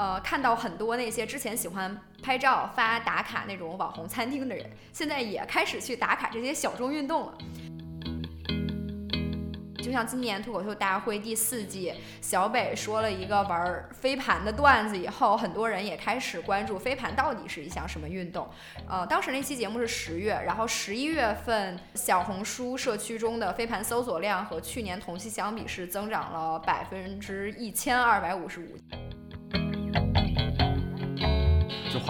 呃，看到很多那些之前喜欢拍照发打卡那种网红餐厅的人，现在也开始去打卡这些小众运动了。就像今年脱口秀大会第四季，小北说了一个玩飞盘的段子以后，很多人也开始关注飞盘到底是一项什么运动。呃，当时那期节目是十月，然后十一月份小红书社区中的飞盘搜索量和去年同期相比是增长了百分之一千二百五十五。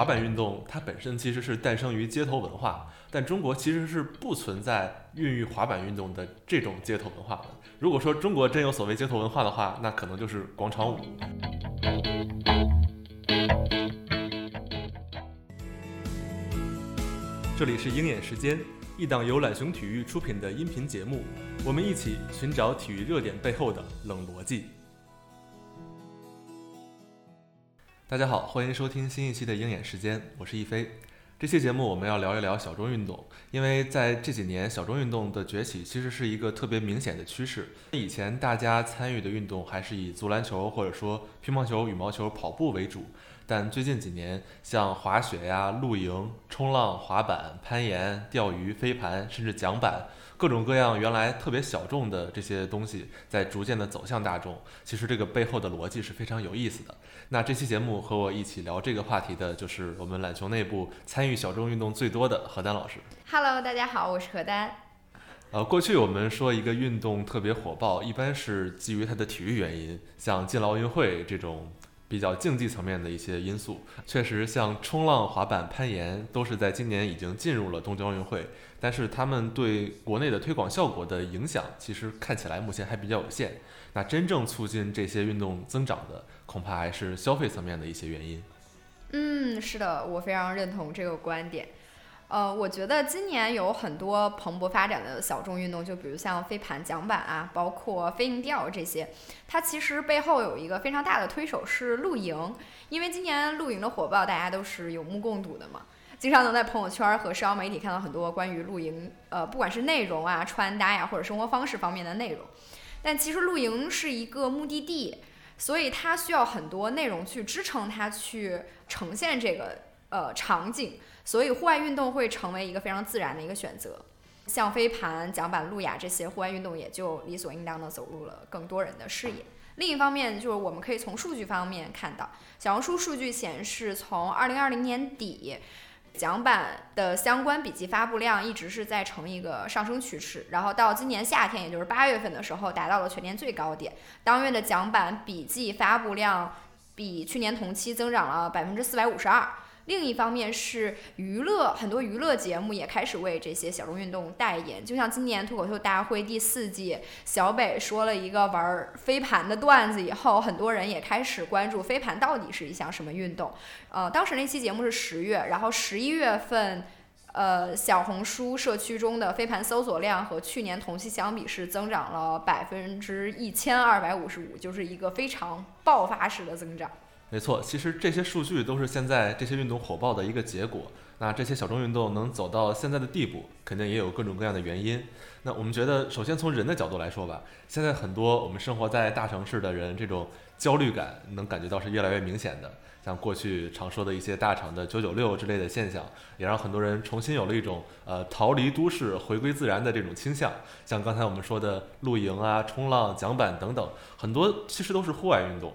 滑板运动，它本身其实是诞生于街头文化，但中国其实是不存在孕育滑板运动的这种街头文化的。如果说中国真有所谓街头文化的话，那可能就是广场舞。这里是鹰眼时间，一档由懒熊体育出品的音频节目，我们一起寻找体育热点背后的冷逻辑。大家好，欢迎收听新一期的鹰眼时间，我是一飞。这期节目我们要聊一聊小众运动，因为在这几年小众运动的崛起其实是一个特别明显的趋势。以前大家参与的运动还是以足篮球或者说乒乓球、羽毛球、跑步为主，但最近几年像滑雪呀、露营、冲浪、滑板、攀岩、钓鱼、飞盘，甚至桨板。各种各样原来特别小众的这些东西，在逐渐的走向大众。其实这个背后的逻辑是非常有意思的。那这期节目和我一起聊这个话题的，就是我们懒熊内部参与小众运动最多的何丹老师。Hello，大家好，我是何丹。呃，过去我们说一个运动特别火爆，一般是基于它的体育原因，像进了奥运会这种。比较竞技层面的一些因素，确实像冲浪、滑板、攀岩都是在今年已经进入了东京奥运会，但是他们对国内的推广效果的影响，其实看起来目前还比较有限。那真正促进这些运动增长的，恐怕还是消费层面的一些原因。嗯，是的，我非常认同这个观点。呃，我觉得今年有很多蓬勃发展的小众运动，就比如像飞盘、桨板啊，包括飞鹰钓这些，它其实背后有一个非常大的推手是露营，因为今年露营的火爆，大家都是有目共睹的嘛，经常能在朋友圈和社交媒体看到很多关于露营，呃，不管是内容啊、穿搭呀，或者生活方式方面的内容。但其实露营是一个目的地，所以它需要很多内容去支撑它去呈现这个呃场景。所以户外运动会成为一个非常自然的一个选择，像飞盘、桨板、路亚这些户外运动也就理所应当的走入了更多人的视野。另一方面，就是我们可以从数据方面看到，小红书数据显示，从二零二零年底，讲版的相关笔记发布量一直是在呈一个上升趋势，然后到今年夏天，也就是八月份的时候，达到了全年最高点，当月的讲版笔记发布量比去年同期增长了百分之四百五十二。另一方面是娱乐，很多娱乐节目也开始为这些小众运动代言。就像今年脱口秀大会第四季，小北说了一个玩飞盘的段子以后，很多人也开始关注飞盘到底是一项什么运动。呃，当时那期节目是十月，然后十一月份，呃，小红书社区中的飞盘搜索量和去年同期相比是增长了百分之一千二百五十五，就是一个非常爆发式的增长。没错，其实这些数据都是现在这些运动火爆的一个结果。那这些小众运动能走到现在的地步，肯定也有各种各样的原因。那我们觉得，首先从人的角度来说吧，现在很多我们生活在大城市的人，这种焦虑感能感觉到是越来越明显的。像过去常说的一些大厂的九九六之类的现象，也让很多人重新有了一种呃逃离都市、回归自然的这种倾向。像刚才我们说的露营啊、冲浪、桨板等等，很多其实都是户外运动。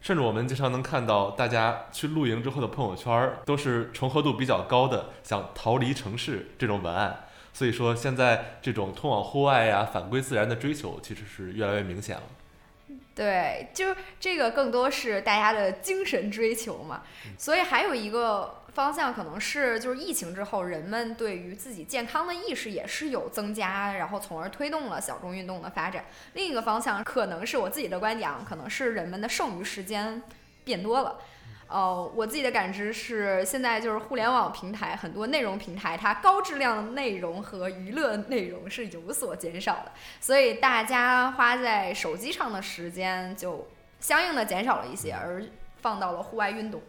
甚至我们经常能看到大家去露营之后的朋友圈，都是重合度比较高的，想逃离城市这种文案。所以说，现在这种通往户外呀、返归自然的追求，其实是越来越明显了。对，就这个更多是大家的精神追求嘛。所以还有一个。方向可能是就是疫情之后，人们对于自己健康的意识也是有增加，然后从而推动了小众运动的发展。另一个方向可能是我自己的观点，可能是人们的剩余时间变多了。呃，我自己的感知是，现在就是互联网平台很多内容平台，它高质量内容和娱乐内容是有所减少的，所以大家花在手机上的时间就相应的减少了一些，而放到了户外运动。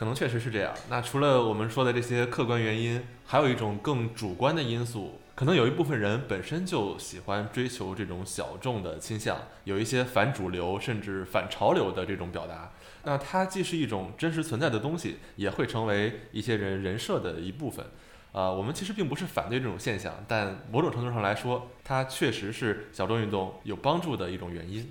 可能确实是这样。那除了我们说的这些客观原因，还有一种更主观的因素，可能有一部分人本身就喜欢追求这种小众的倾向，有一些反主流甚至反潮流的这种表达。那它既是一种真实存在的东西，也会成为一些人人设的一部分。呃，我们其实并不是反对这种现象，但某种程度上来说，它确实是小众运动有帮助的一种原因。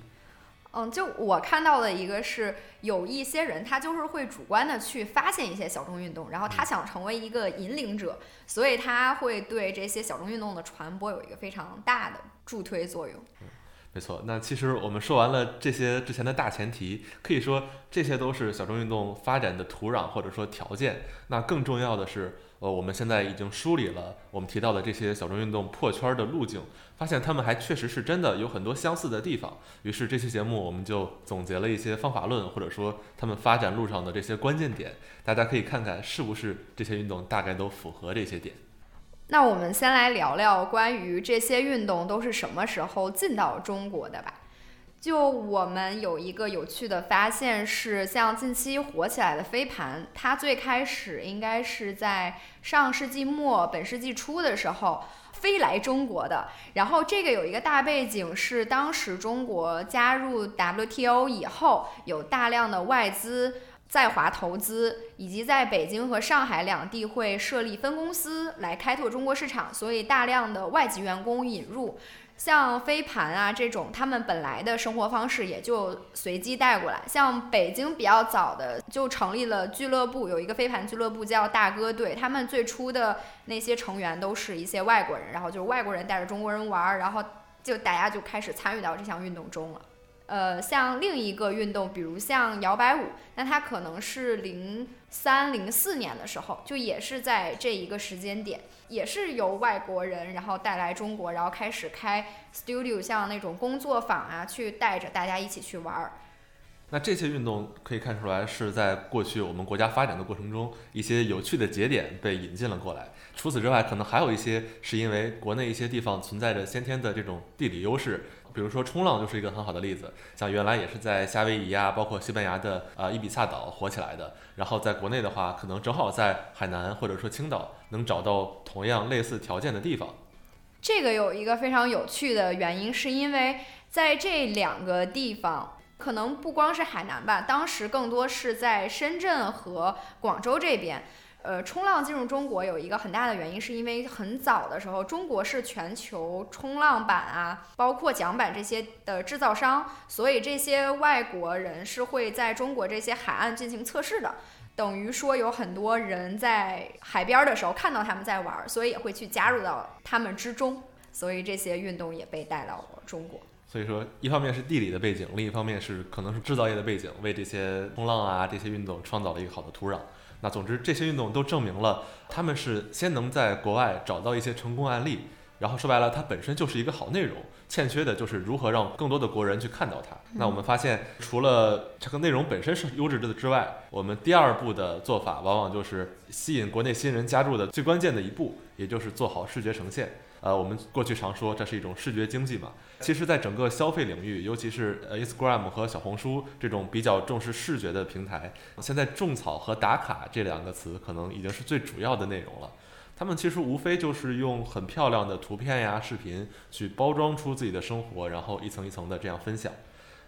嗯，就我看到的一个是，有一些人他就是会主观的去发现一些小众运动，然后他想成为一个引领者，所以他会对这些小众运动的传播有一个非常大的助推作用。没错，那其实我们说完了这些之前的大前提，可以说这些都是小众运动发展的土壤或者说条件。那更重要的是，呃，我们现在已经梳理了我们提到的这些小众运动破圈的路径，发现他们还确实是真的有很多相似的地方。于是这期节目我们就总结了一些方法论，或者说他们发展路上的这些关键点，大家可以看看是不是这些运动大概都符合这些点。那我们先来聊聊关于这些运动都是什么时候进到中国的吧。就我们有一个有趣的发现是，像近期火起来的飞盘，它最开始应该是在上世纪末本世纪初的时候飞来中国的。然后这个有一个大背景是，当时中国加入 WTO 以后，有大量的外资。在华投资，以及在北京和上海两地会设立分公司来开拓中国市场，所以大量的外籍员工引入，像飞盘啊这种，他们本来的生活方式也就随机带过来。像北京比较早的就成立了俱乐部，有一个飞盘俱乐部叫大哥队，他们最初的那些成员都是一些外国人，然后就是外国人带着中国人玩，然后就大家就开始参与到这项运动中了。呃，像另一个运动，比如像摇摆舞，那它可能是零三零四年的时候，就也是在这一个时间点，也是由外国人然后带来中国，然后开始开 studio，像那种工作坊啊，去带着大家一起去玩儿。那这些运动可以看出来是在过去我们国家发展的过程中，一些有趣的节点被引进了过来。除此之外，可能还有一些是因为国内一些地方存在着先天的这种地理优势。比如说冲浪就是一个很好的例子，像原来也是在夏威夷啊，包括西班牙的呃伊比萨岛火起来的，然后在国内的话，可能正好在海南或者说青岛能找到同样类似条件的地方。这个有一个非常有趣的原因，是因为在这两个地方，可能不光是海南吧，当时更多是在深圳和广州这边。呃，冲浪进入中国有一个很大的原因，是因为很早的时候，中国是全球冲浪板啊，包括桨板这些的制造商，所以这些外国人是会在中国这些海岸进行测试的。等于说，有很多人在海边的时候看到他们在玩，所以也会去加入到他们之中，所以这些运动也被带到了中国。所以说，一方面是地理的背景，另一方面是可能是制造业的背景，为这些冲浪啊这些运动创造了一个好的土壤。那总之，这些运动都证明了他们是先能在国外找到一些成功案例，然后说白了，它本身就是一个好内容，欠缺的就是如何让更多的国人去看到它。那我们发现，除了这个内容本身是优质的之外，我们第二步的做法往往就是吸引国内新人加入的最关键的一步，也就是做好视觉呈现。呃，我们过去常说这是一种视觉经济嘛。其实，在整个消费领域，尤其是呃 Instagram 和小红书这种比较重视视觉的平台，现在种草和打卡这两个词可能已经是最主要的内容了。他们其实无非就是用很漂亮的图片呀、视频去包装出自己的生活，然后一层一层的这样分享。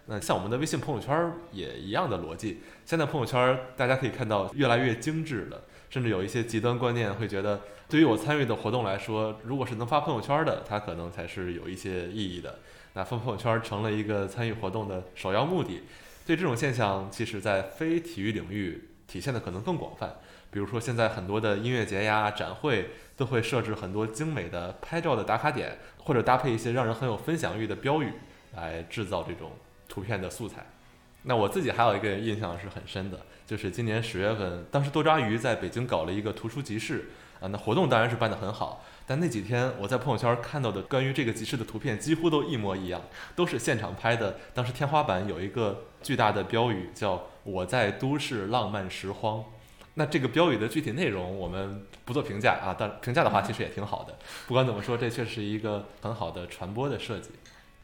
那像我们的微信朋友圈也一样的逻辑。现在朋友圈大家可以看到越来越精致了。甚至有一些极端观念会觉得，对于我参与的活动来说，如果是能发朋友圈的，它可能才是有一些意义的。那发朋友圈成了一个参与活动的首要目的。对这种现象，其实在非体育领域体现的可能更广泛。比如说，现在很多的音乐节呀、展会都会设置很多精美的拍照的打卡点，或者搭配一些让人很有分享欲的标语，来制造这种图片的素材。那我自己还有一个印象是很深的。就是今年十月份，当时多抓鱼在北京搞了一个图书集市，啊，那活动当然是办得很好。但那几天我在朋友圈看到的关于这个集市的图片几乎都一模一样，都是现场拍的。当时天花板有一个巨大的标语，叫“我在都市浪漫拾荒”。那这个标语的具体内容我们不做评价啊，但评价的话其实也挺好的。不管怎么说，这确实是一个很好的传播的设计。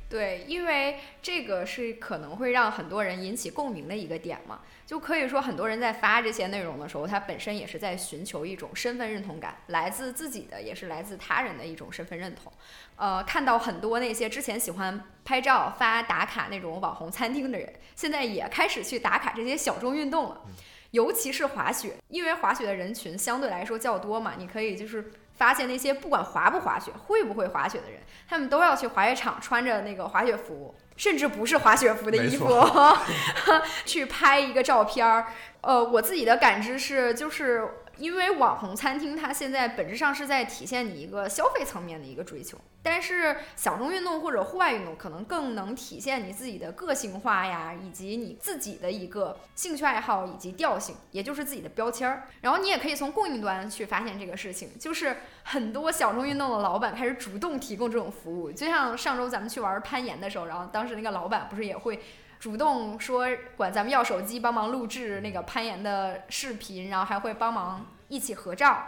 对，因为这个是可能会让很多人引起共鸣的一个点嘛，就可以说很多人在发这些内容的时候，他本身也是在寻求一种身份认同感，来自自己的，也是来自他人的一种身份认同。呃，看到很多那些之前喜欢拍照发打卡那种网红餐厅的人，现在也开始去打卡这些小众运动了，尤其是滑雪，因为滑雪的人群相对来说较多嘛，你可以就是发现那些不管滑不滑雪、会不会滑雪的人。他们都要去滑雪场穿着那个滑雪服，甚至不是滑雪服的衣服，去拍一个照片儿。呃，我自己的感知是，就是。因为网红餐厅它现在本质上是在体现你一个消费层面的一个追求，但是小众运动或者户外运动可能更能体现你自己的个性化呀，以及你自己的一个兴趣爱好以及调性，也就是自己的标签儿。然后你也可以从供应端去发现这个事情，就是很多小众运动的老板开始主动提供这种服务，就像上周咱们去玩攀岩的时候，然后当时那个老板不是也会。主动说管咱们要手机，帮忙录制那个攀岩的视频，然后还会帮忙一起合照。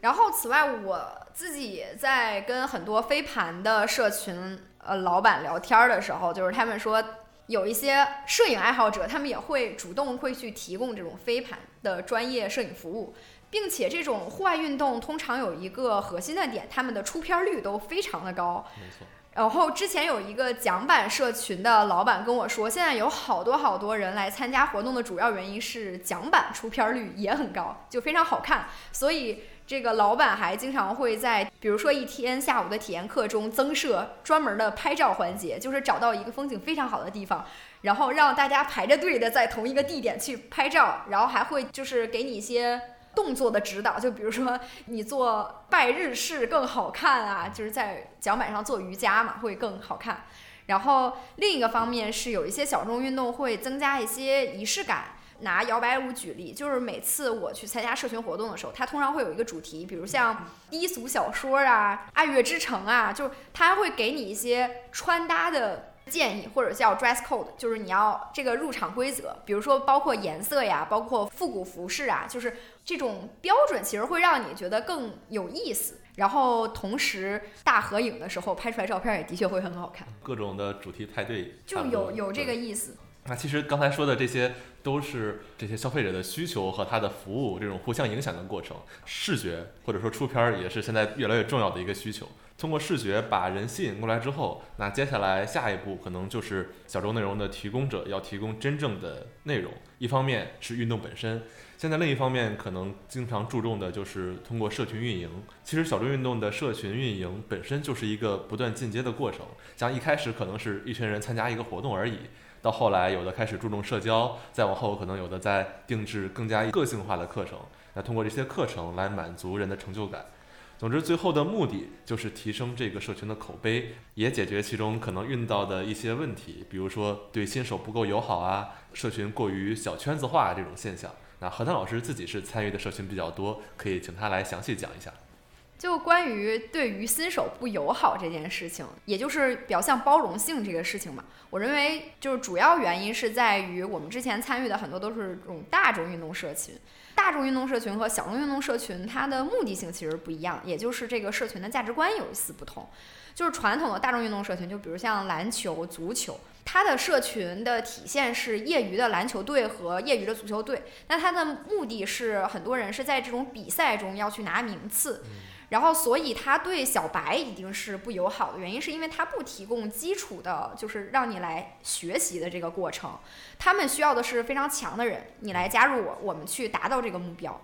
然后此外，我自己在跟很多飞盘的社群呃老板聊天的时候，就是他们说有一些摄影爱好者，他们也会主动会去提供这种飞盘的专业摄影服务，并且这种户外运动通常有一个核心的点，他们的出片率都非常的高。没错。然后之前有一个桨板社群的老板跟我说，现在有好多好多人来参加活动的主要原因是桨板出片率也很高，就非常好看。所以这个老板还经常会在，比如说一天下午的体验课中增设专门的拍照环节，就是找到一个风景非常好的地方，然后让大家排着队的在同一个地点去拍照，然后还会就是给你一些。动作的指导，就比如说你做拜日式更好看啊，就是在脚板上做瑜伽嘛，会更好看。然后另一个方面是有一些小众运动会增加一些仪式感。拿摇摆舞举例，就是每次我去参加社群活动的时候，它通常会有一个主题，比如像低俗小说啊、爱乐之城啊，就是它会给你一些穿搭的。建议或者叫 dress code，就是你要这个入场规则，比如说包括颜色呀，包括复古服饰啊，就是这种标准，其实会让你觉得更有意思。然后同时大合影的时候拍出来照片也的确会很好看。各种的主题派对就有有这个意思。那其实刚才说的这些都是这些消费者的需求和他的服务这种互相影响的过程。视觉或者说出片儿也是现在越来越重要的一个需求。通过视觉把人吸引过来之后，那接下来下一步可能就是小众内容的提供者要提供真正的内容。一方面是运动本身，现在另一方面可能经常注重的就是通过社群运营。其实小众运动的社群运营本身就是一个不断进阶的过程。像一开始可能是一群人参加一个活动而已，到后来有的开始注重社交，再往后可能有的在定制更加个性化的课程。那通过这些课程来满足人的成就感。总之，最后的目的就是提升这个社群的口碑，也解决其中可能遇到的一些问题，比如说对新手不够友好啊，社群过于小圈子化这种现象。那何丹老师自己是参与的社群比较多，可以请他来详细讲一下。就关于对于新手不友好这件事情，也就是表象包容性这个事情嘛，我认为就是主要原因是在于我们之前参与的很多都是这种大众运动社群，大众运动社群和小众运动社群它的目的性其实不一样，也就是这个社群的价值观有一丝不同。就是传统的大众运动社群，就比如像篮球、足球，它的社群的体现是业余的篮球队和业余的足球队，那它的目的是很多人是在这种比赛中要去拿名次。然后，所以他对小白一定是不友好的原因，是因为他不提供基础的，就是让你来学习的这个过程。他们需要的是非常强的人，你来加入我，我们去达到这个目标。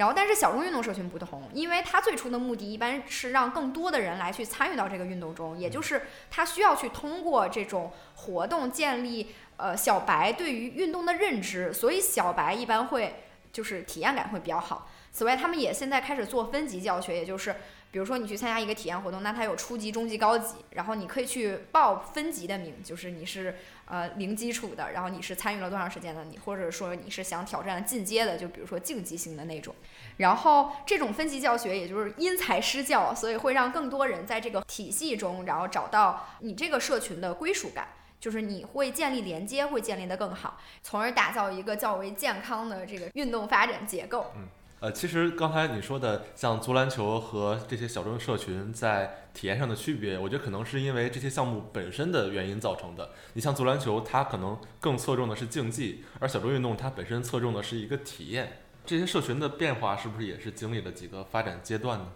然后，但是小众运动社群不同，因为它最初的目的一般是让更多的人来去参与到这个运动中，也就是它需要去通过这种活动建立呃小白对于运动的认知，所以小白一般会就是体验感会比较好。此外，他们也现在开始做分级教学，也就是，比如说你去参加一个体验活动，那它有初级、中级、高级，然后你可以去报分级的名，就是你是呃零基础的，然后你是参与了多长时间的，你或者说你是想挑战进阶的，就比如说竞技性的那种。然后这种分级教学也就是因材施教，所以会让更多人在这个体系中，然后找到你这个社群的归属感，就是你会建立连接，会建立的更好，从而打造一个较为健康的这个运动发展结构。嗯。呃，其实刚才你说的像足篮球和这些小众社群在体验上的区别，我觉得可能是因为这些项目本身的原因造成的。你像足篮球，它可能更侧重的是竞技，而小众运动它本身侧重的是一个体验。这些社群的变化是不是也是经历了几个发展阶段呢？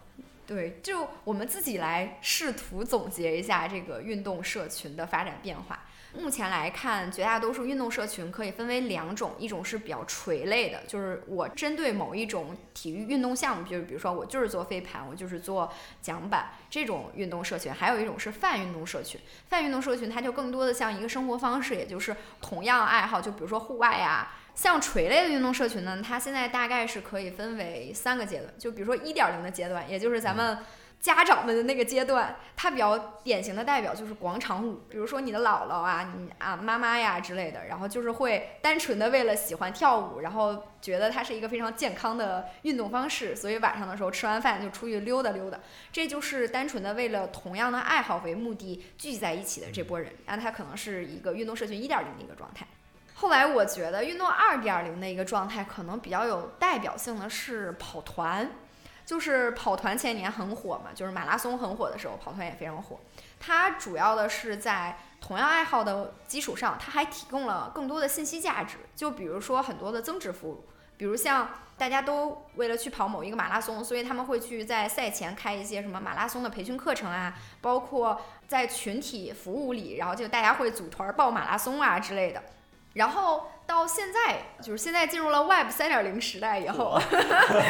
对，就我们自己来试图总结一下这个运动社群的发展变化。目前来看，绝大多数运动社群可以分为两种，一种是比较垂类的，就是我针对某一种体育运动项目，就是比如说我就是做飞盘，我就是做桨板这种运动社群；还有一种是泛运动社群。泛运动社群它就更多的像一个生活方式，也就是同样爱好，就比如说户外呀。像垂类的运动社群呢，它现在大概是可以分为三个阶段，就比如说一点零的阶段，也就是咱们。家长们的那个阶段，它比较典型的代表就是广场舞，比如说你的姥姥啊、你啊妈妈呀之类的，然后就是会单纯的为了喜欢跳舞，然后觉得它是一个非常健康的运动方式，所以晚上的时候吃完饭就出去溜达溜达，这就是单纯的为了同样的爱好为目的聚集在一起的这波人，那它可能是一个运动社群一点零的一个状态。后来我觉得运动二点零的一个状态可能比较有代表性的是跑团。就是跑团前年很火嘛，就是马拉松很火的时候，跑团也非常火。它主要的是在同样爱好的基础上，它还提供了更多的信息价值。就比如说很多的增值服务，比如像大家都为了去跑某一个马拉松，所以他们会去在赛前开一些什么马拉松的培训课程啊，包括在群体服务里，然后就大家会组团报马拉松啊之类的。然后到现在，就是现在进入了 Web 三点零时代以后，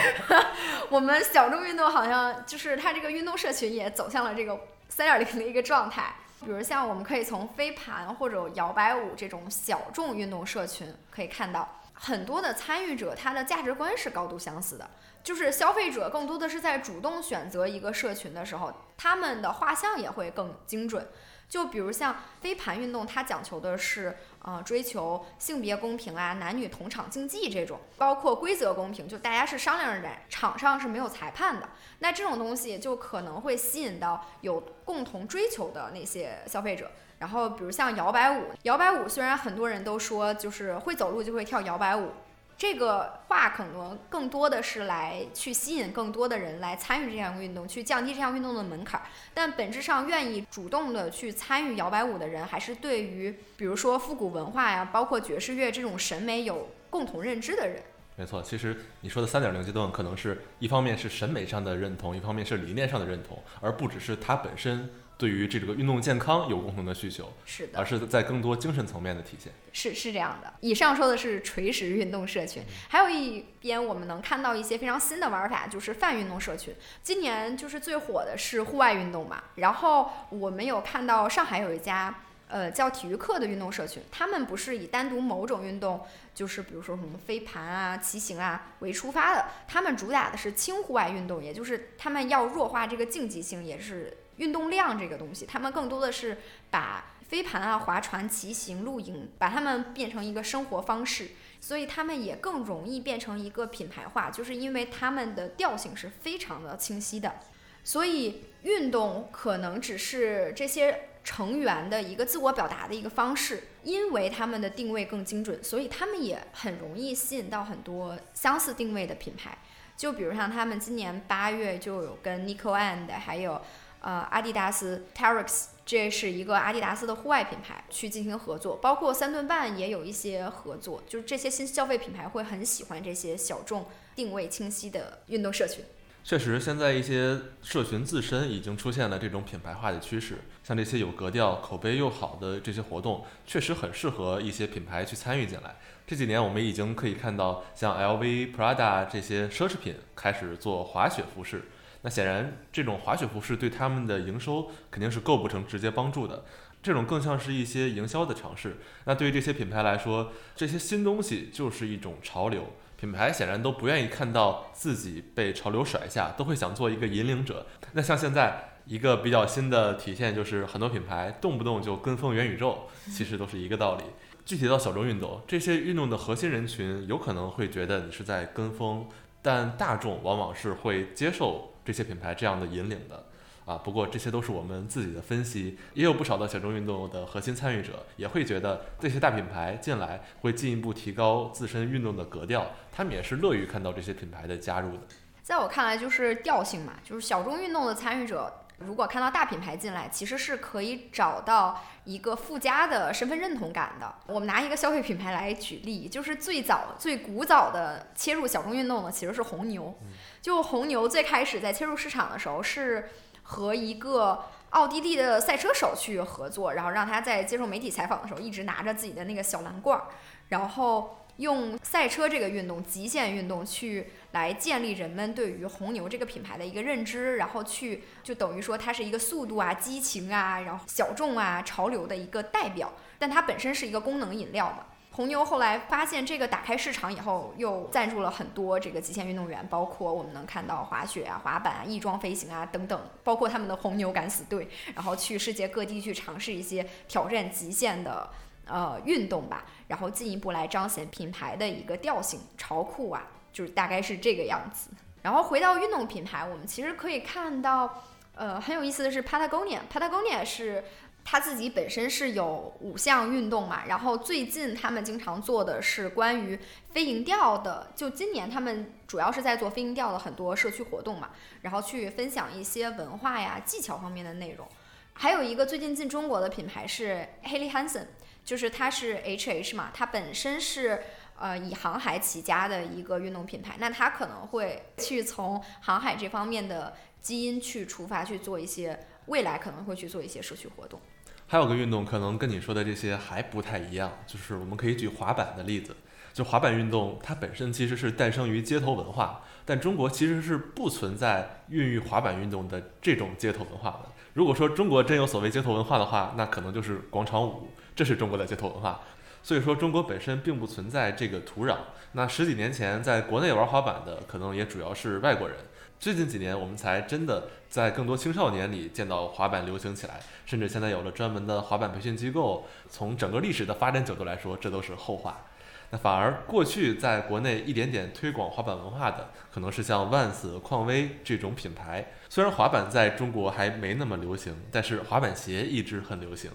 我们小众运动好像就是它这个运动社群也走向了这个三点零的一个状态。比如像我们可以从飞盘或者摇摆舞这种小众运动社群可以看到，很多的参与者他的价值观是高度相似的，就是消费者更多的是在主动选择一个社群的时候，他们的画像也会更精准。就比如像飞盘运动，它讲求的是，呃，追求性别公平啊，男女同场竞技这种，包括规则公平，就大家是商量着来，场上是没有裁判的。那这种东西就可能会吸引到有共同追求的那些消费者。然后，比如像摇摆舞，摇摆舞虽然很多人都说就是会走路就会跳摇摆舞。这个话可能更多的是来去吸引更多的人来参与这项运动，去降低这项运动的门槛。但本质上，愿意主动的去参与摇摆舞的人，还是对于比如说复古文化呀，包括爵士乐这种审美有共同认知的人。没错，其实你说的三点零阶段，可能是一方面是审美上的认同，一方面是理念上的认同，而不只是它本身。对于这个运动健康有共同的需求，是的，而是在更多精神层面的体现。是是这样的。以上说的是垂直运动社群，还有一边我们能看到一些非常新的玩法，就是泛运动社群。今年就是最火的是户外运动嘛，然后我们有看到上海有一家呃叫体育课的运动社群，他们不是以单独某种运动，就是比如说什么飞盘啊、骑行啊为出发的，他们主打的是轻户外运动，也就是他们要弱化这个竞技性，也是。运动量这个东西，他们更多的是把飞盘啊、划船、骑行、露营，把它们变成一个生活方式，所以他们也更容易变成一个品牌化，就是因为他们的调性是非常的清晰的。所以运动可能只是这些成员的一个自我表达的一个方式，因为他们的定位更精准，所以他们也很容易吸引到很多相似定位的品牌。就比如像他们今年八月就有跟 Nico and 还有。呃，阿迪达斯 Terrex 这是一个阿迪达斯的户外品牌，去进行合作，包括三顿半也有一些合作，就是这些新消费品牌会很喜欢这些小众、定位清晰的运动社群。确实，现在一些社群自身已经出现了这种品牌化的趋势，像这些有格调、口碑又好的这些活动，确实很适合一些品牌去参与进来。这几年我们已经可以看到，像 LV、Prada 这些奢侈品开始做滑雪服饰。那显然，这种滑雪服饰对他们的营收肯定是构不成直接帮助的，这种更像是一些营销的尝试。那对于这些品牌来说，这些新东西就是一种潮流，品牌显然都不愿意看到自己被潮流甩下，都会想做一个引领者。那像现在一个比较新的体现，就是很多品牌动不动就跟风元宇宙，其实都是一个道理。具体到小众运动，这些运动的核心人群有可能会觉得你是在跟风，但大众往往是会接受。这些品牌这样的引领的，啊。不过这些都是我们自己的分析，也有不少的小众运动的核心参与者也会觉得这些大品牌进来会进一步提高自身运动的格调，他们也是乐于看到这些品牌的加入的。在我看来，就是调性嘛，就是小众运动的参与者。如果看到大品牌进来，其实是可以找到一个附加的身份认同感的。我们拿一个消费品牌来举例，就是最早最古早的切入小众运动的其实是红牛。就红牛最开始在切入市场的时候，是和一个奥地利的赛车手去合作，然后让他在接受媒体采访的时候一直拿着自己的那个小蓝罐儿，然后。用赛车这个运动、极限运动去来建立人们对于红牛这个品牌的一个认知，然后去就等于说它是一个速度啊、激情啊，然后小众啊、潮流的一个代表。但它本身是一个功能饮料嘛。红牛后来发现这个打开市场以后，又赞助了很多这个极限运动员，包括我们能看到滑雪啊、滑板啊、翼装飞行啊等等，包括他们的红牛敢死队，然后去世界各地去尝试一些挑战极限的。呃，运动吧，然后进一步来彰显品牌的一个调性，潮酷啊，就是大概是这个样子。然后回到运动品牌，我们其实可以看到，呃，很有意思的是，Patagonia，Patagonia 是它自己本身是有五项运动嘛，然后最近他们经常做的是关于飞蝇调的，就今年他们主要是在做飞蝇调的很多社区活动嘛，然后去分享一些文化呀、技巧方面的内容。还有一个最近进中国的品牌是 Haley Hansen。就是它是 H H 嘛，它本身是呃以航海起家的一个运动品牌，那它可能会去从航海这方面的基因去出发去做一些未来可能会去做一些社区活动。还有个运动可能跟你说的这些还不太一样，就是我们可以举滑板的例子。就滑板运动，它本身其实是诞生于街头文化，但中国其实是不存在孕育滑板运动的这种街头文化的。如果说中国真有所谓街头文化的话，那可能就是广场舞。这是中国的街头文化，所以说中国本身并不存在这个土壤。那十几年前在国内玩滑板的，可能也主要是外国人。最近几年，我们才真的在更多青少年里见到滑板流行起来，甚至现在有了专门的滑板培训机构。从整个历史的发展角度来说，这都是后话。那反而过去在国内一点点推广滑板文化的，可能是像 Vans、匡威这种品牌。虽然滑板在中国还没那么流行，但是滑板鞋一直很流行。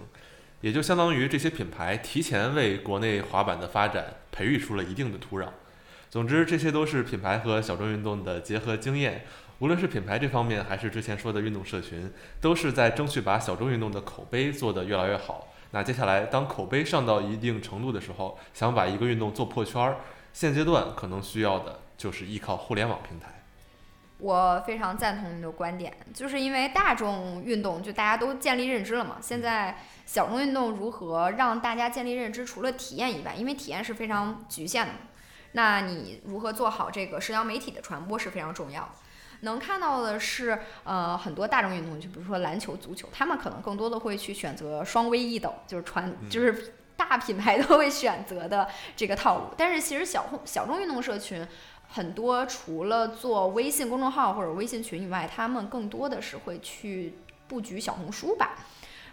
也就相当于这些品牌提前为国内滑板的发展培育出了一定的土壤。总之，这些都是品牌和小众运动的结合经验。无论是品牌这方面，还是之前说的运动社群，都是在争取把小众运动的口碑做得越来越好。那接下来，当口碑上到一定程度的时候，想把一个运动做破圈儿，现阶段可能需要的就是依靠互联网平台。我非常赞同你的观点，就是因为大众运动就大家都建立认知了嘛。现在小众运动如何让大家建立认知？除了体验以外，因为体验是非常局限的，那你如何做好这个社交媒体的传播是非常重要的。能看到的是，呃，很多大众运动，就比如说篮球、足球，他们可能更多的会去选择双微一抖，就是传，就是 大品牌都会选择的这个套路。但是其实小小众运动社群。很多除了做微信公众号或者微信群以外，他们更多的是会去布局小红书吧。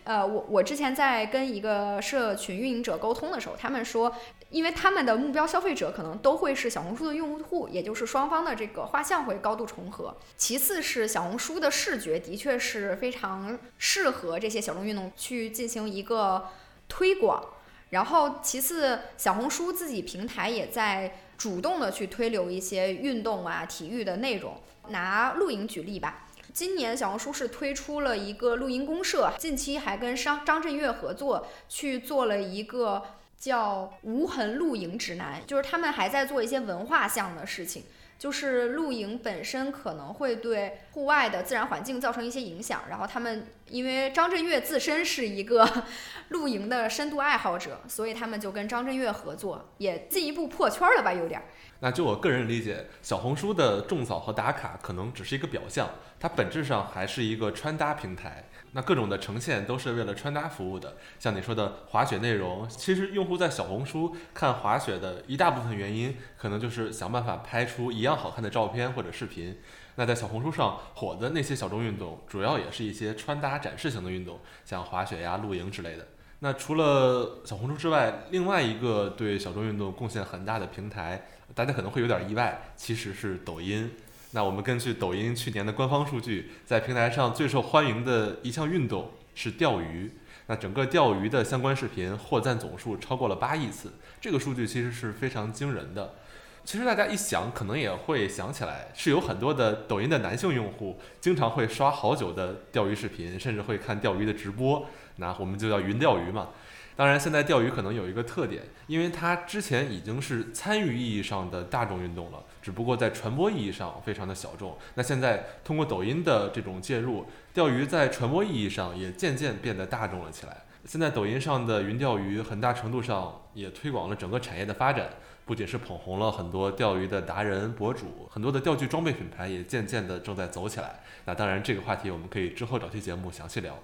呃，我我之前在跟一个社群运营者沟通的时候，他们说，因为他们的目标消费者可能都会是小红书的用户，也就是双方的这个画像会高度重合。其次是小红书的视觉的确是非常适合这些小众运动去进行一个推广。然后其次，小红书自己平台也在。主动的去推流一些运动啊、体育的内容。拿露营举例吧，今年小红书是推出了一个露营公社，近期还跟商张震岳合作去做了一个叫“无痕露营指南”，就是他们还在做一些文化项的事情。就是露营本身可能会对户外的自然环境造成一些影响，然后他们因为张震岳自身是一个 露营的深度爱好者，所以他们就跟张震岳合作，也进一步破圈了吧，有点。那就我个人理解，小红书的种草和打卡可能只是一个表象，它本质上还是一个穿搭平台。那各种的呈现都是为了穿搭服务的。像你说的滑雪内容，其实用户在小红书看滑雪的一大部分原因，可能就是想办法拍出一样好看的照片或者视频。那在小红书上火的那些小众运动，主要也是一些穿搭展示型的运动，像滑雪呀、露营之类的。那除了小红书之外，另外一个对小众运动贡献很大的平台，大家可能会有点意外，其实是抖音。那我们根据抖音去年的官方数据，在平台上最受欢迎的一项运动是钓鱼。那整个钓鱼的相关视频获赞总数超过了八亿次，这个数据其实是非常惊人的。其实大家一想，可能也会想起来，是有很多的抖音的男性用户经常会刷好久的钓鱼视频，甚至会看钓鱼的直播。那我们就叫云钓鱼嘛。当然，现在钓鱼可能有一个特点，因为它之前已经是参与意义上的大众运动了，只不过在传播意义上非常的小众。那现在通过抖音的这种介入，钓鱼在传播意义上也渐渐变得大众了起来。现在抖音上的云钓鱼很大程度上也推广了整个产业的发展，不仅是捧红了很多钓鱼的达人博主，很多的钓具装备品牌也渐渐的正在走起来。那当然，这个话题我们可以之后找期节目详细聊。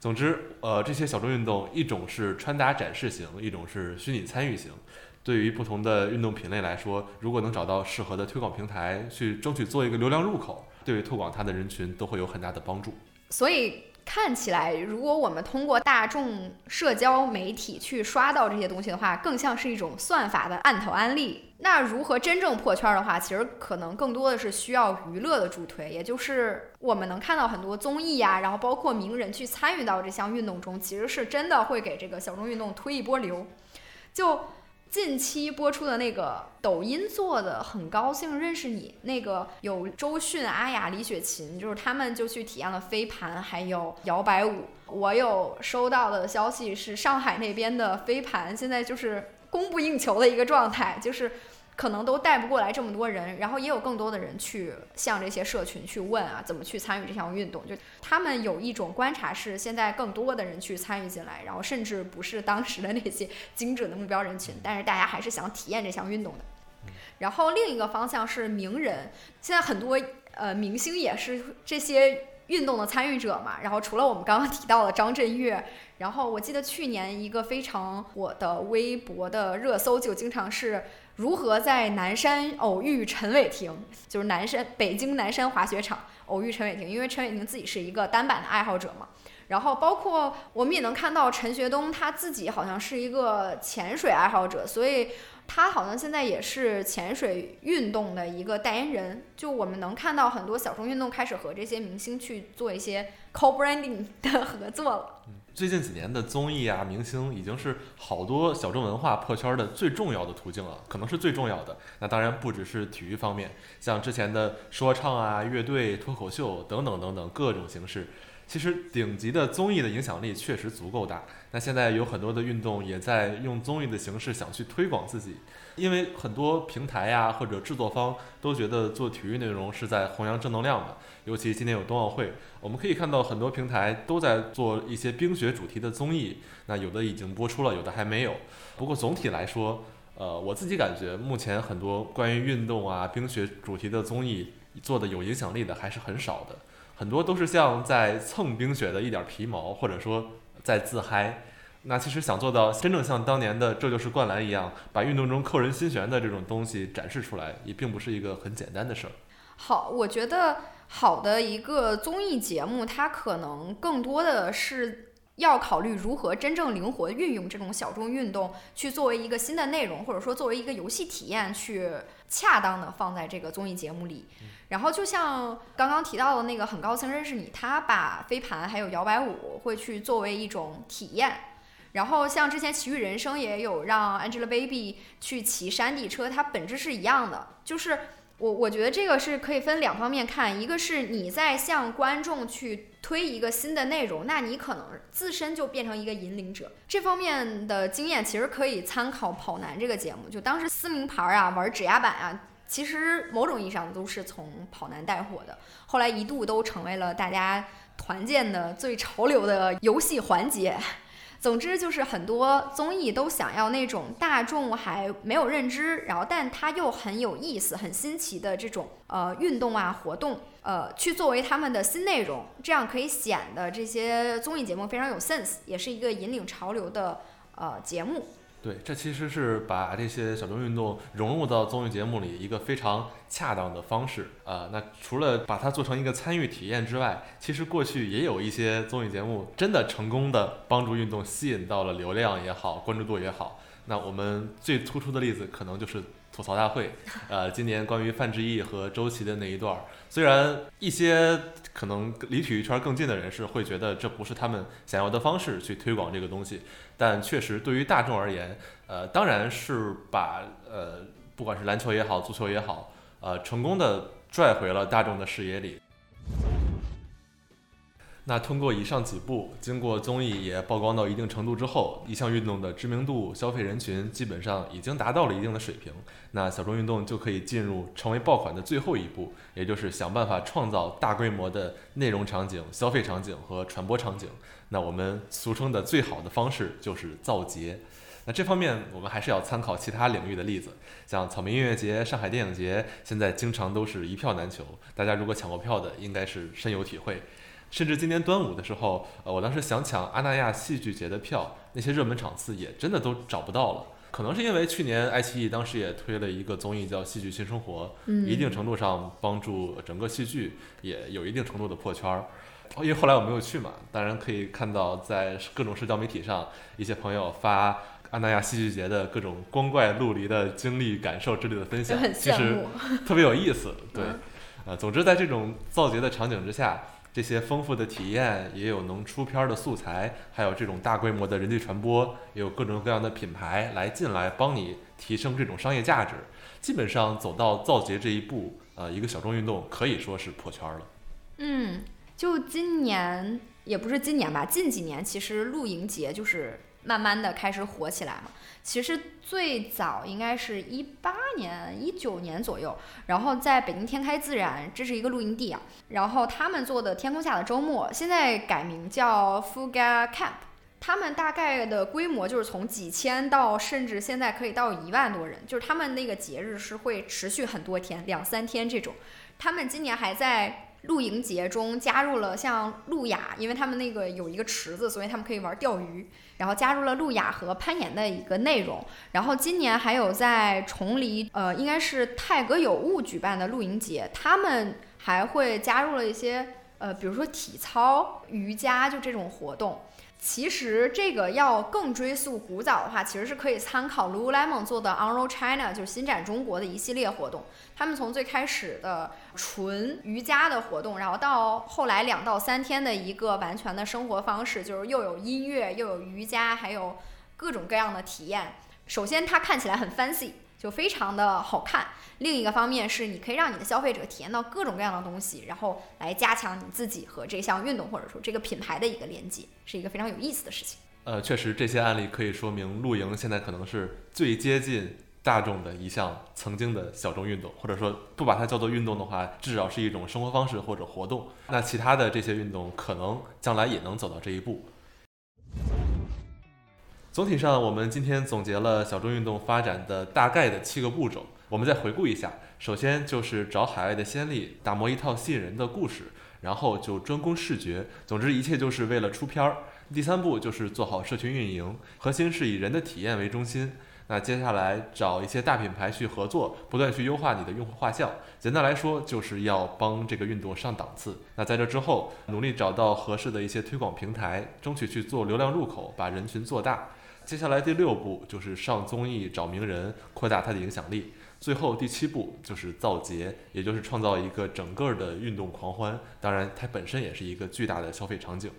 总之，呃，这些小众运动，一种是穿搭展示型，一种是虚拟参与型。对于不同的运动品类来说，如果能找到适合的推广平台，去争取做一个流量入口，对于推广它的人群都会有很大的帮助。所以。看起来，如果我们通过大众社交媒体去刷到这些东西的话，更像是一种算法的案头安利。那如何真正破圈的话，其实可能更多的是需要娱乐的助推，也就是我们能看到很多综艺呀，然后包括名人去参与到这项运动中，其实是真的会给这个小众运动推一波流。就。近期播出的那个抖音做的，很高兴认识你。那个有周迅、阿雅、李雪琴，就是他们就去体验了飞盘，还有摇摆舞。我有收到的消息是，上海那边的飞盘现在就是供不应求的一个状态，就是。可能都带不过来这么多人，然后也有更多的人去向这些社群去问啊，怎么去参与这项运动？就他们有一种观察是，现在更多的人去参与进来，然后甚至不是当时的那些 精准的目标人群，但是大家还是想体验这项运动的。然后另一个方向是名人，现在很多呃明星也是这些运动的参与者嘛。然后除了我们刚刚提到的张震岳，然后我记得去年一个非常火的微博的热搜就经常是。如何在南山偶遇陈伟霆？就是南山北京南山滑雪场偶遇陈伟霆，因为陈伟霆自己是一个单板的爱好者嘛。然后包括我们也能看到陈学冬他自己好像是一个潜水爱好者，所以他好像现在也是潜水运动的一个代言人。就我们能看到很多小众运动开始和这些明星去做一些 co-branding 的合作了。最近几年的综艺啊，明星已经是好多小众文化破圈的最重要的途径了，可能是最重要的。那当然不只是体育方面，像之前的说唱啊、乐队、脱口秀等等等等各种形式。其实顶级的综艺的影响力确实足够大。那现在有很多的运动也在用综艺的形式想去推广自己，因为很多平台呀或者制作方都觉得做体育内容是在弘扬正能量嘛。尤其今年有冬奥会，我们可以看到很多平台都在做一些冰雪主题的综艺。那有的已经播出了，有的还没有。不过总体来说，呃，我自己感觉目前很多关于运动啊、冰雪主题的综艺做的有影响力的还是很少的。很多都是像在蹭冰雪的一点皮毛，或者说在自嗨。那其实想做到真正像当年的《这就是灌篮》一样，把运动中扣人心弦的这种东西展示出来，也并不是一个很简单的事儿。好，我觉得好的一个综艺节目，它可能更多的是。要考虑如何真正灵活运用这种小众运动，去作为一个新的内容，或者说作为一个游戏体验，去恰当的放在这个综艺节目里。然后就像刚刚提到的那个，很高兴认识你，他把飞盘还有摇摆舞会去作为一种体验。然后像之前奇遇人生也有让 Angelababy 去骑山地车，它本质是一样的，就是。我我觉得这个是可以分两方面看，一个是你在向观众去推一个新的内容，那你可能自身就变成一个引领者。这方面的经验其实可以参考跑男这个节目，就当时撕名牌啊、玩指压板啊，其实某种意义上都是从跑男带火的，后来一度都成为了大家团建的最潮流的游戏环节。总之就是很多综艺都想要那种大众还没有认知，然后但它又很有意思、很新奇的这种呃运动啊活动，呃去作为他们的新内容，这样可以显得这些综艺节目非常有 sense，也是一个引领潮流的呃节目。对，这其实是把这些小众运动融入到综艺节目里一个非常恰当的方式啊。那除了把它做成一个参与体验之外，其实过去也有一些综艺节目真的成功的帮助运动吸引到了流量也好，关注度也好。那我们最突出的例子可能就是吐槽大会，呃，今年关于范志毅和周琦的那一段，虽然一些可能离体育圈更近的人士会觉得这不是他们想要的方式去推广这个东西。但确实，对于大众而言，呃，当然是把呃，不管是篮球也好，足球也好，呃，成功的拽回了大众的视野里。那通过以上几步，经过综艺也曝光到一定程度之后，一项运动的知名度、消费人群基本上已经达到了一定的水平。那小众运动就可以进入成为爆款的最后一步，也就是想办法创造大规模的内容场景、消费场景和传播场景。那我们俗称的最好的方式就是造节。那这方面我们还是要参考其他领域的例子，像草莓音乐节、上海电影节，现在经常都是一票难求。大家如果抢过票的，应该是深有体会。甚至今年端午的时候，呃，我当时想抢阿那亚戏剧节的票，那些热门场次也真的都找不到了。可能是因为去年爱奇艺当时也推了一个综艺叫《戏剧新生活》，一定程度上帮助整个戏剧也有一定程度的破圈儿。因为后来我没有去嘛，当然可以看到在各种社交媒体上，一些朋友发阿那亚戏剧节的各种光怪陆离的经历、感受之类的分享，其实特别有意思。对，呃，总之在这种造节的场景之下，这些丰富的体验，也有能出片的素材，还有这种大规模的人际传播，也有各种各样的品牌来进来帮你提升这种商业价值。基本上走到造节这一步，呃，一个小众运动可以说是破圈了。嗯。就今年也不是今年吧，近几年其实露营节就是慢慢的开始火起来嘛。其实最早应该是一八年、一九年左右，然后在北京天开自然，这是一个露营地啊。然后他们做的天空下的周末，现在改名叫 Fuga Camp，他们大概的规模就是从几千到甚至现在可以到一万多人，就是他们那个节日是会持续很多天，两三天这种。他们今年还在。露营节中加入了像露雅，因为他们那个有一个池子，所以他们可以玩钓鱼。然后加入了露雅和攀岩的一个内容。然后今年还有在崇礼，呃，应该是泰格有物举办的露营节，他们还会加入了一些，呃，比如说体操、瑜伽就这种活动。其实这个要更追溯古早的话，其实是可以参考 Lululemon 做的 Unroll China，就是新展中国的一系列活动。他们从最开始的纯瑜伽的活动，然后到后来两到三天的一个完全的生活方式，就是又有音乐，又有瑜伽，还有各种各样的体验。首先，它看起来很 fancy。就非常的好看。另一个方面是，你可以让你的消费者体验到各种各样的东西，然后来加强你自己和这项运动或者说这个品牌的一个连接，是一个非常有意思的事情。呃，确实，这些案例可以说明露营现在可能是最接近大众的一项曾经的小众运动，或者说不把它叫做运动的话，至少是一种生活方式或者活动。那其他的这些运动可能将来也能走到这一步。总体上，我们今天总结了小众运动发展的大概的七个步骤。我们再回顾一下：首先就是找海外的先例，打磨一套吸引人的故事，然后就专攻视觉。总之，一切就是为了出片儿。第三步就是做好社群运营，核心是以人的体验为中心。那接下来找一些大品牌去合作，不断去优化你的用户画像。简单来说，就是要帮这个运动上档次。那在这之后，努力找到合适的一些推广平台，争取去做流量入口，把人群做大。接下来第六步就是上综艺找名人，扩大它的影响力。最后第七步就是造节，也就是创造一个整个的运动狂欢。当然，它本身也是一个巨大的消费场景。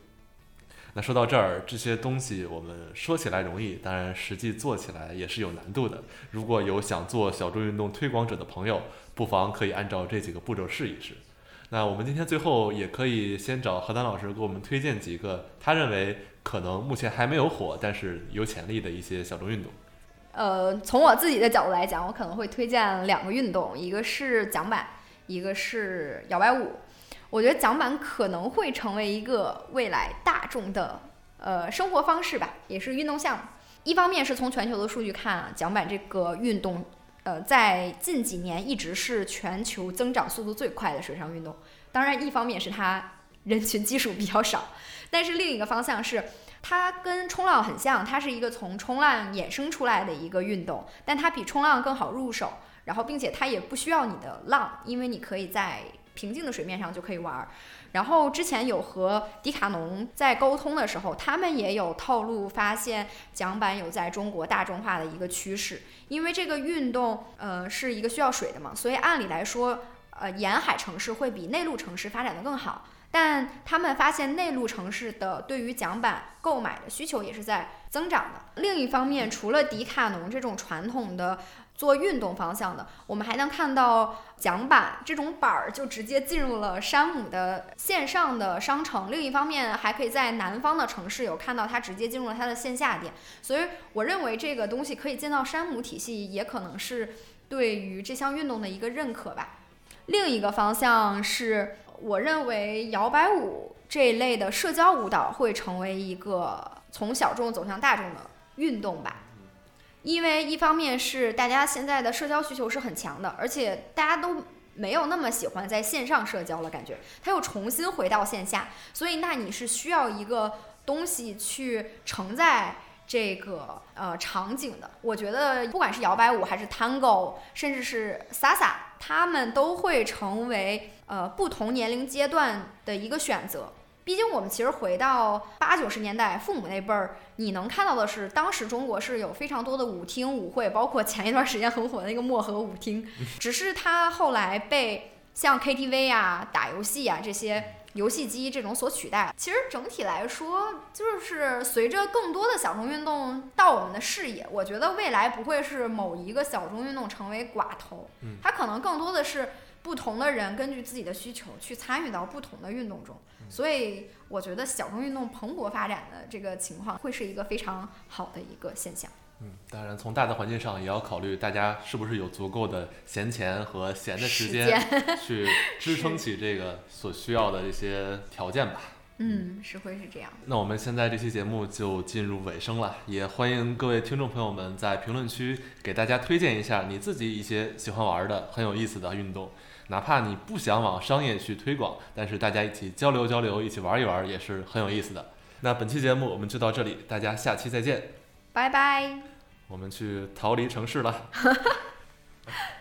那说到这儿，这些东西我们说起来容易，当然实际做起来也是有难度的。如果有想做小众运动推广者的朋友，不妨可以按照这几个步骤试一试。那我们今天最后也可以先找何丹老师给我们推荐几个他认为。可能目前还没有火，但是有潜力的一些小众运动。呃，从我自己的角度来讲，我可能会推荐两个运动，一个是桨板，一个是摇摆舞。我觉得桨板可能会成为一个未来大众的呃生活方式吧，也是运动项目。一方面是从全球的数据看啊，桨板这个运动呃在近几年一直是全球增长速度最快的水上运动。当然，一方面是它人群基数比较少。但是另一个方向是，它跟冲浪很像，它是一个从冲浪衍生出来的一个运动，但它比冲浪更好入手，然后并且它也不需要你的浪，因为你可以在平静的水面上就可以玩儿。然后之前有和迪卡侬在沟通的时候，他们也有透露，发现桨板有在中国大众化的一个趋势。因为这个运动，呃，是一个需要水的嘛，所以按理来说，呃，沿海城市会比内陆城市发展的更好。但他们发现内陆城市的对于桨板购买的需求也是在增长的。另一方面，除了迪卡侬这种传统的。做运动方向的，我们还能看到桨板这种板儿就直接进入了山姆的线上的商城。另一方面，还可以在南方的城市有看到它直接进入了它的线下店。所以，我认为这个东西可以进到山姆体系，也可能是对于这项运动的一个认可吧。另一个方向是，我认为摇摆舞这一类的社交舞蹈会成为一个从小众走向大众的运动吧。因为一方面是大家现在的社交需求是很强的，而且大家都没有那么喜欢在线上社交了，感觉它又重新回到线下，所以那你是需要一个东西去承载这个呃场景的。我觉得不管是摇摆舞还是 Tango，甚至是 Sasa，他们都会成为呃不同年龄阶段的一个选择。毕竟我们其实回到八九十年代，父母那辈儿，你能看到的是，当时中国是有非常多的舞厅舞会，包括前一段时间很火的那个漠河舞厅，只是它后来被像 KTV 啊、打游戏啊这些游戏机这种所取代。其实整体来说，就是随着更多的小众运动到我们的视野，我觉得未来不会是某一个小众运动成为寡头，它可能更多的是。不同的人根据自己的需求去参与到不同的运动中，所以我觉得小众运动蓬勃发展的这个情况会是一个非常好的一个现象。嗯，当然从大的环境上也要考虑大家是不是有足够的闲钱和闲的时间 去支撑起这个所需要的一些条件吧。嗯，是会是这样。那我们现在这期节目就进入尾声了，也欢迎各位听众朋友们在评论区给大家推荐一下你自己一些喜欢玩的很有意思的运动。哪怕你不想往商业去推广，但是大家一起交流交流，一起玩一玩也是很有意思的。那本期节目我们就到这里，大家下期再见，拜拜。我们去逃离城市了。